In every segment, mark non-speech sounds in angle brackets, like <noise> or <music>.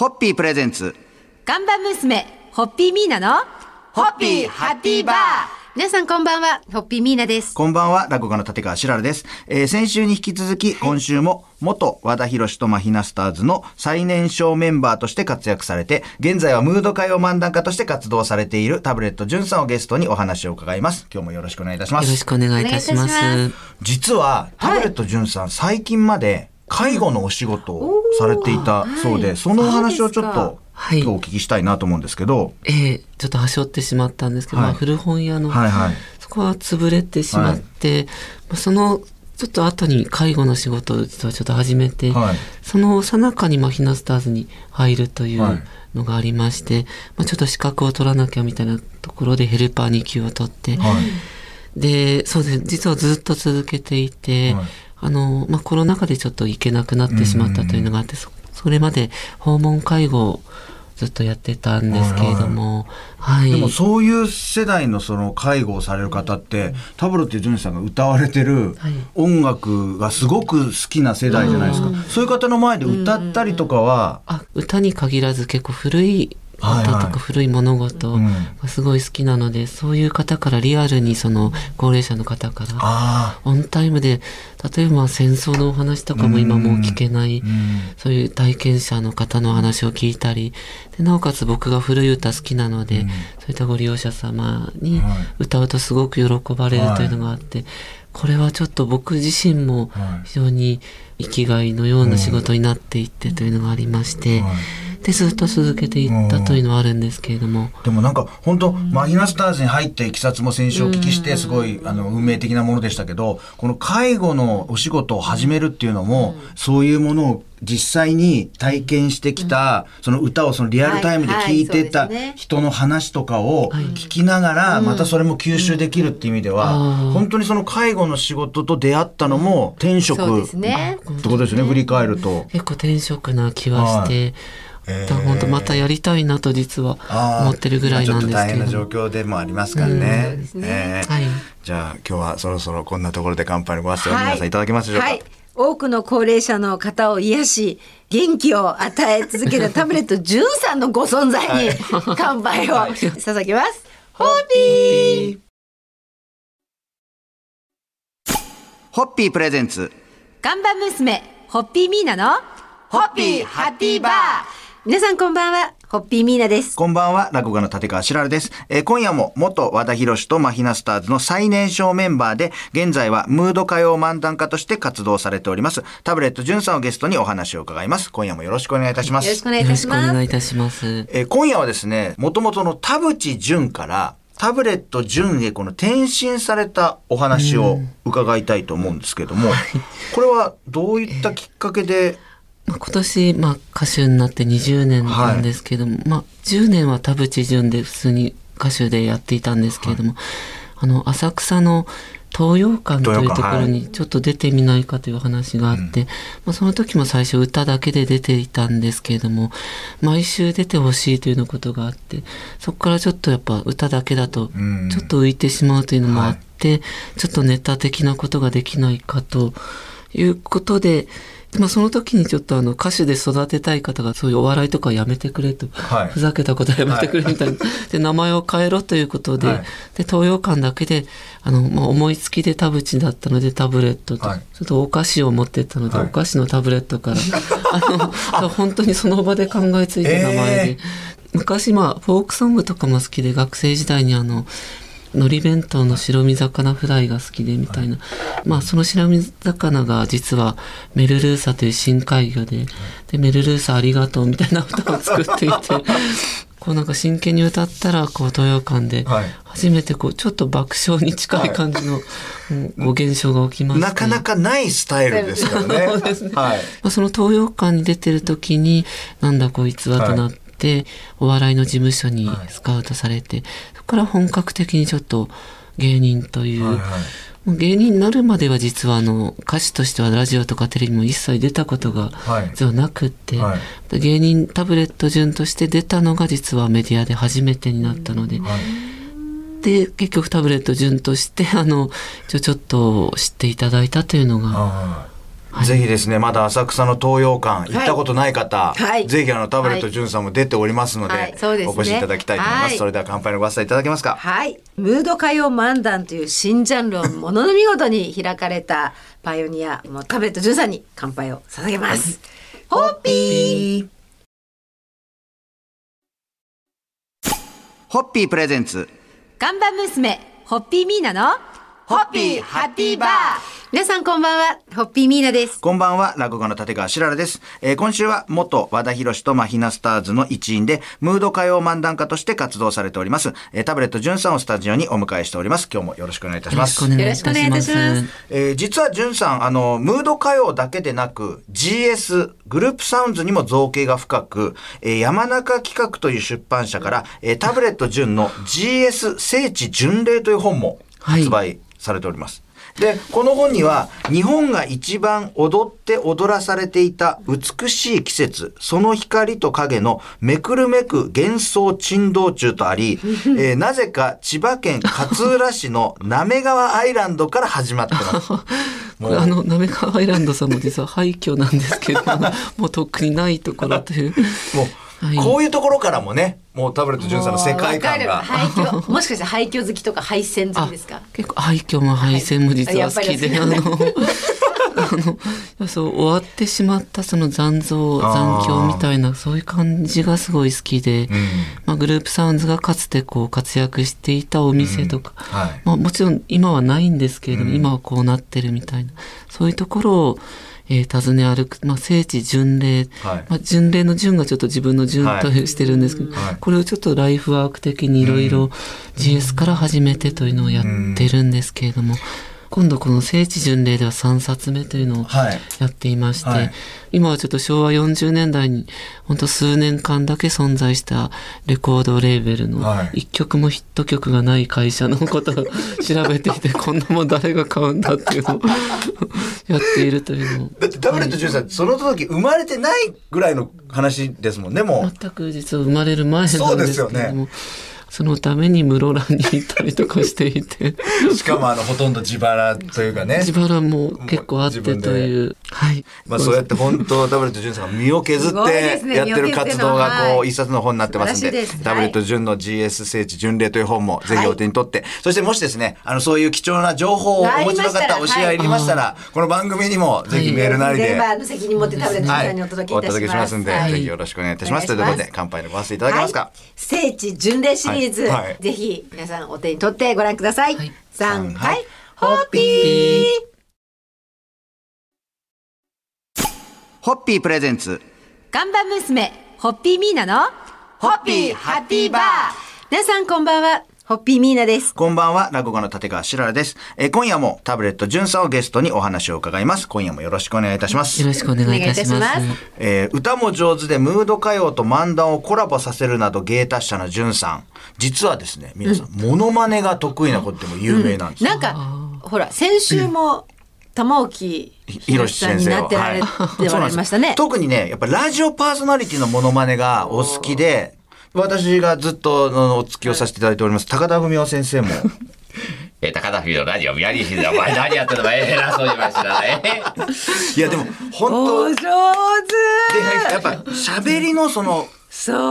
ホッピープレゼンツ。ガンバ娘、ホッピーミーナの、ホッピーハッピーバー皆さんこんばんは、ホッピーミーナです。こんばんは、落語家の立川しららです。えー先週に引き続き、今週も、元和田博とマヒナスターズの最年少メンバーとして活躍されて、現在はムード歌謡漫談家として活動されているタブレット潤さんをゲストにお話を伺います。今日もよろしくお願いいたします。よろしくお願いいたします。実は、タブレット潤さん、最近まで介護のお仕事をされていたそうで、そのお話をちょっと、は日お聞きしたいなと思うんですけど、ええちょっと端折ってしまったんですけど、はい。まあ古本屋の、はいはい。そこは潰れてしまって、まあそのちょっと後に介護の仕事を実はちょっと始めて、はい。その最中にマヒナスターズに入るといはい。うのがありまして、まあ、ちょっと資格を取らなきゃみたいなところでヘルパー2級を取って、はい。で、そうです。実はずっと続けていて、はいあの、まあ、コロナ禍でちょっと行けなくなってしまったというのがあって、そそれまで訪問介護をずっとやってたんですけれども、はい。でもそういう世代のその介護をされる方って、タブロっていうジュンさんが歌われてるはい。音楽がすごく好きな世代じゃないですか。そういう方の前で歌ったりとかは、あ歌に限らず結構古いはいはい歌とか古い物事うん。がすごい好きなので、そういう方からリアルにその高齢者の方からあオンタイムで例えば戦争のお話とかも今もう聞けない、そういう体験者の方のお話を聞いたりでなおかつ僕が古い歌好きなので、そういったご利用者様にはい。歌うとすごく喜ばれるというのがあって、これはちょっと僕自身もはい。非常に生きがいのような仕事になっていってというのがありまして、はいでずっと続けていったというのはあるんですけれども、でもなんか本当マヒナスターズに入ったいきさつも先週お聞きしてすごいあの運命的なものでしたけどこの介護のお仕事を始めるっていうのもそういうものを実際に体験してきたその歌をそのリアルタイムで聴いてた人の話とかを聞きながらまたそれも吸収できるっていう意味ではうん。本当にその介護の仕事と出会ったのも転職ってね。ことですよね振り返ると。結構転職な気はして、だから本当またやりたいなと実は思ってるぐらいなんですけれども。ちょっと大変な状況でもありますからね。ねえーはいじゃあ今日はそろそろこんなところで乾杯のご発声を皆さんいただけますでしょうか。はい。多くの高齢者の方を癒し、元気を与え続けたタブレット13のご存在に乾杯を捧げます。ホッピーホッピープレゼンツ。ガンバ娘、ホッピーミーナの、ホッピーハッピーバー皆さんこんばんは、ホッピーミーナです。こんばんは、落語家の立川しらるです。えー今夜も元和田博とマヒナスターズの最年少メンバーで、現在はムード歌謡漫談家として活動されております、タブレット潤さんをゲストにお話を伺います。今夜もよろしくお願いいたしますよろしく。お願いいよろしたします。くお願いいたします。えー今夜はですね、もともとの田淵潤から、タブレット潤へこの転身されたお話を伺いたいと思うんですけども、これはどういったきっかけで、まあ、今年、まあ、歌手になって20年なんですけども、まあ、10年は田淵潤で普通に歌手でやっていたんですけれども、あの、浅草の東洋館というところにちょっと出てみないかという話があって、まあ、その時も最初歌だけで出ていたんですけれども、毎週出てほしいというようなことがあって、そこからちょっとやっぱ歌だけだとうん、ちょっと浮いてしまうというのもあって、ちょっとネタ的なことができないかということで、まあ、その時にちょっとあの歌手で育てたい方がそういうお笑いとかやめてくれと、はい。ふざけたことはやめてくれみたいな、で名前を変えろということで,、はい。で東洋館だけであの、まあ、思いつきで田淵だったのでタブレットと、はい。ちょっとお菓子を持ってったので、はい。お菓子のタブレットからあの <laughs> 本当にその場で考えついた名前で、え昔まあフォークソングとかも好きで学生時代にあの海苔弁当の白身魚フライが好きでみたいな、まあその白身魚が実はメルルーサという深海魚で、でメルルーサありがとうみたいな歌を作っていて <laughs> こうなんか真剣に歌ったらこう東洋館ではい。初めてこうちょっと爆笑に近い感じの、うんご現象が起きましてなかなかないスタイルですからね。そうですね。はい。まあ、その東洋館に出てる時になんだこいつはとなって、お笑いの事務所にスカウトされて、そこから本格的にちょっと芸人という、はいはい。もう芸人になるまでは実はあの歌手としてはラジオとかテレビも一切出たことがはい。実はなくって、はい。で芸人タブレット順として出たのが実はメディアで初めてになったので、はい。で結局タブレット順としてあのちょちょっと知っていただいたというのがあぜひですね、まだ浅草の東洋館行ったことない方、はいぜひあのタブレット潤さんも出ておりますので、はいそうですねお越しいただきたいと思います。はいそれでは乾杯のご発声いただけますか？はい。ムード歌謡漫談という新ジャンルをものの見事に開かれたパイオニア、もうタブレット13に乾杯を捧げます。ホッピーホッピープレゼンツ。看板娘、ホッピーミーナの、ホッピーハッピーバー皆さんこんばんは、ホッピーミーナです。こんばんは、落語家の立川しららです。えー今週は元和田博とマヒナスターズの一員で、ムード歌謡漫談家として活動されております、えータブレット潤さんをスタジオにお迎えしております。今日もよろしくお願いいたしますよろしくお。願いいたしますす。えー実は潤さん、あの、ムード歌謡だけでなく、GS、グループサウンズにも造形が深く、えー山中企画という出版社から、えータブレット潤の GS 聖地巡礼という本も発売されております。で、この本には、日本が一番踊って踊らされていた美しい季節、その光と影のめくるめく幻想珍道中とあり、<laughs> えーなぜか千葉県勝浦市の滑川アイランドから始まってます。<laughs> これあの、なめかアイランドさんも実は廃墟なんですけど、<laughs> もうとっくにないところという。もう、はい。こういうところからもね、もうタブレット潤さんの世界観が。<laughs> もしかして廃墟好きとか廃線好きですか？結構廃墟も廃線も実は好きで、はいあの、あの、そう、終わってしまったその残像、残響みたいな、そういう感じがすごい好きで、まあ、グループサウンズがかつてこう活躍していたお店とか、はい。まあ、もちろん今はないんですけれども、今はこうなってるみたいな、そういうところを、えー訪ね歩く、まあ、聖地巡礼、はい。まあ、巡礼の巡がちょっと自分の巡とはいしてるんですけど、はい。これをちょっとライフワーク的にいろいろ GS から始めてというのをやってるんですけれども、今度この聖地巡礼では3冊目というのをはい。やっていまして、はい。今はちょっと昭和40年代に本当数年間だけ存在したレコードレーベルのはい。一曲もヒット曲がない会社のことを調べていて、こんなもん誰が買うんだっていうのをやっているというのを。だってタブレット潤さん、その時生まれてないぐらいの話ですもんね、もう。全く実は生まれる前なんですけれども、そうですよねそのために室蘭に行ったりとかしていて、しかもあの、ほとんど自腹というかね。自腹も結構あってという。はい。まあそうやって本当タブレット潤さんが身を削ってやってる活動がこう一冊の本になってますんで素晴らしいです。タブレット潤の GS 聖地巡礼という本もぜひお手に取って。そしてもしですねあのそういう貴重な情報をお持ちの方お知り合いいましたらこの番組にもぜひメールなりで全部の責任持ってタブレットさんにお届けいおたします。届けしますんで、はい。ぜひよろしくお願いいたします。ということで、乾杯のご発声いただけますか、はい。聖地巡礼シリーズ、はい。はい。ぜひ皆さんお手に取ってご覧ください。はい。三はいはい、ホッピー。ホッピープレゼンツ。看板娘、ホッピーミーナの、ホッピーハッピーバー皆さんこんばんは、ホッピーミーナです。こんばんは、落語家の立川しららです。えー今夜もタブレット潤さんをゲストにお話を伺います。今夜もよろしくお願いいたしますよ。ろしくお願いいたします。えー歌も上手でムード歌謡と漫談をコラボさせるなど芸達者な潤さん。実はですね、皆さん、モノマネが得意なことでも有名なんですよ。なんか、ほら、先週も、玉置宏さんになってられておられましたね。特にね、やっぱラジオパーソナリティのモノマネがお好きで、私がずっとあのお付きをさせていただいております、高田文夫先生も。<laughs> えー、高田フィーのラジオ。お前何やってんの偉そうには知らない。いや、でも、本当お上で、手やっぱ喋りのその。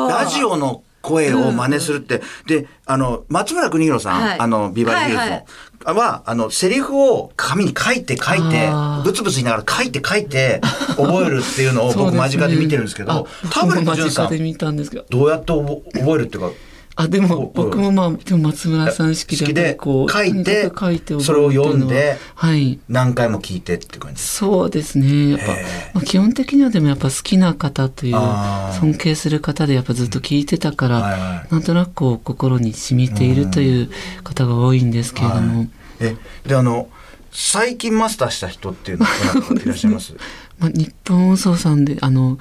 ラジオの声を真似するって、で、あの、松村邦弘さん、はい。あの、ビバリーヒルズの、はいは、あの、セリフを紙に書いて書いてブツブツ言いながら書いて書いて、覚えるっていうのを僕間近で見てるんですけど、タブレット間潤さん、ど。どうやって覚覚えるっていうか、あ、でも僕もまあ、でも松村さん式でこう、書いて書いてそれを読んでははい。何回も聞いてって感じ。そうですね。やっぱ、まあ、基本的にはでもやっぱ好きな方という尊敬する方でやっぱずっと聞いてたから、はいはい。なんとなくこう心に染みているという方が多いんですけれども、え、で、あの、最近マスターした人っていうのはいらっしゃいます？<laughs> まあ、日本放送さんであの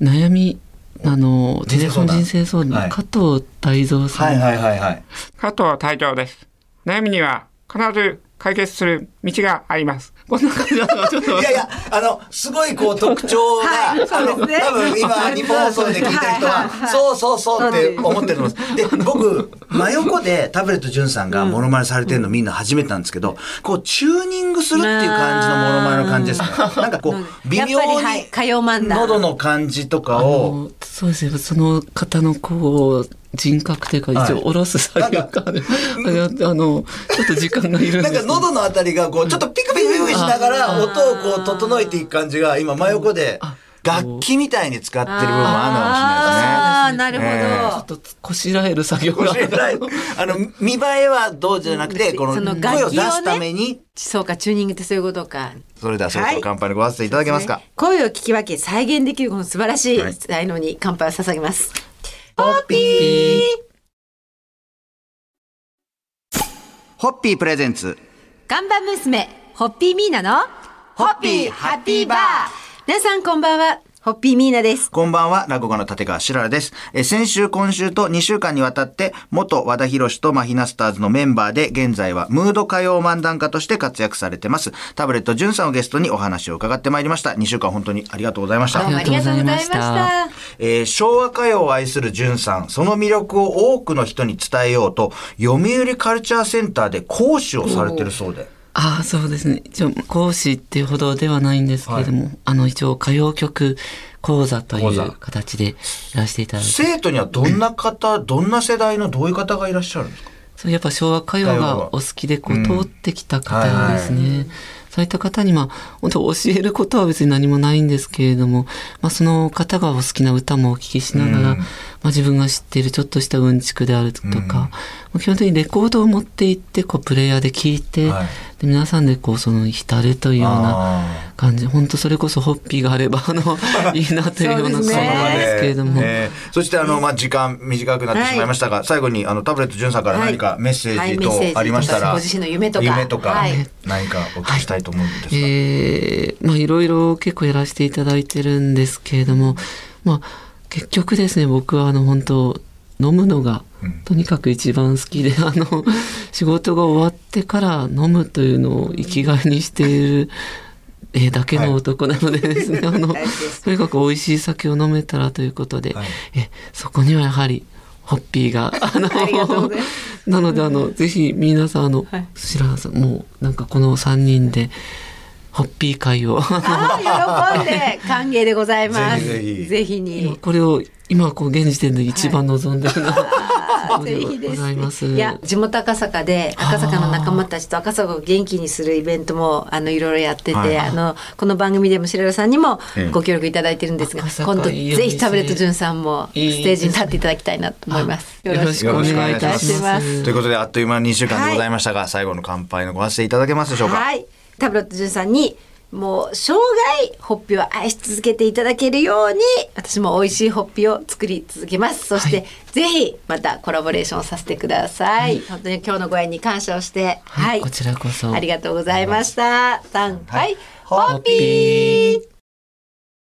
悩みあのテレフォン人生相談、はい加藤大蔵さん、はいはいはいはい。加藤隊長です。悩みには必ず解決する道があります。こんな感じなのがちょっと。いやいや、あの、すごいこう特徴が、はい。あの、多分今、日本放送で聞いてる人はそうそうそうって思ってると思います。で、僕、真横でタブレット潤さんがモノマネされてるのみんな初めてなんですけど、こう、チューニングするっていう感じのモノマネの感じですね。<laughs> なんかこう、微妙に喉の感じとかあを、のそうです。ねその方のこう人格というかはい。一応下ろす作業がある、あのちょっと時間がいるんなんかですけど喉のあたりがこう、ちょっとピクピクピクしながら、音をこう、整えていく感じが、今、真横で、楽器みたいに使ってる部分もあるのかもしれないですね。あーなるほど、ちょっとこしらえる作業が。あの、見栄えはどうじゃなくて、この声を出すために、そうかチューニングってそういうことか。それではそろそろ乾杯のご発声いただけますか。声を聞き分け再現できるこの素晴らしいはい。才能に乾杯を捧げますホッピー。ホッピープレゼンツ。看板娘ホッピーミーナのホッピーハッピーバー。皆さんこんばんはホッピーミーナですこんばんは、落語家の立川しららです。えー先週、今週と2週間にわたって、元和田博とマヒナスターズのメンバーで、現在はムード歌謡漫談家として活躍されてます。タブレット潤さんをゲストにお話を伺ってまいりました。2週間本当にありがとうございましたありがとうございましたえー昭和歌謡を愛する潤さん、その魅力を多くの人に伝えようと、読売カルチャーセンターで講師をされてるそうで。ああそうですね。一応講師っていうほどではないんですけれども、あの一応歌謡曲講座という形でやらせていただいて。生徒にはどんな方、どんな世代のどういう方がいらっしゃるんですか？そうやっぱ昭和歌謡がお好きでこう通ってきた方ですね。はいそういった方にまあ本当教えることは別に何もないんですけれども、まあ、その方がお好きな歌もお聞きしながら、まあ、自分が知っているちょっとしたうんちくであるとか、まあ基本的にレコードを持って行ってこうプレイヤーで聴いて、はい。で皆さんでこうその浸るというようなあ感じ。本当それこそホッピーがあればあの <laughs> いいなというようなそうですね。そうなんですけれども。えーそしてあの、まあ、時間短くなってしまいましたが、最後にあのタブレット潤さんから何かメッセージとありましたら、はい。メッセージとかご自身の夢とか。夢とか、はい。何かお聞きしたいと思うんですが、えーまあいろいろ結構やらせていただいてるんですけれども、まあ結局ですね、僕はあの本当飲むのがとにかく一番好きで、あの仕事が終わってから飲むというのを生きがいにしている、えーだけの男なのでですね、あの大事です。とにかく美味しい酒を飲めたらということで、はい。えそこにはやはりホッピーが、<laughs> あのなので、あの、ぜひ皆さん、あの、はい。白羽さん、もう、なんかこの3人で、ホッピー会を、あー喜んで歓迎でございます。ぜひぜひ。ぜひ今にこれを、今こう現時点で一番望んでるのは、<laughs> ぜひでございます。す。いや地元赤坂で赤坂の仲間たちと赤坂を元気にするイベントもあのいろいろやってて、はい。あのこの番組でも白良さんにもええ。ご協力いただいてるんですが、赤坂今度ぜひタブレット潤さんもステいいージに立っていただきたいなと思います。よろしくお願いいたします。ということであっという間に2週間でございましたが、最後の乾杯のご発声いただけますでしょうか、はい。タブレット潤さんにもう生涯ホッピーを愛し続けていただけるように私も美味しいホッピーを作り続けます。そして、ぜひまたコラボレーションさせてください。本当に今日のご縁に感謝をして、はい。こちらこそ。ありがとうございました。はいホッピー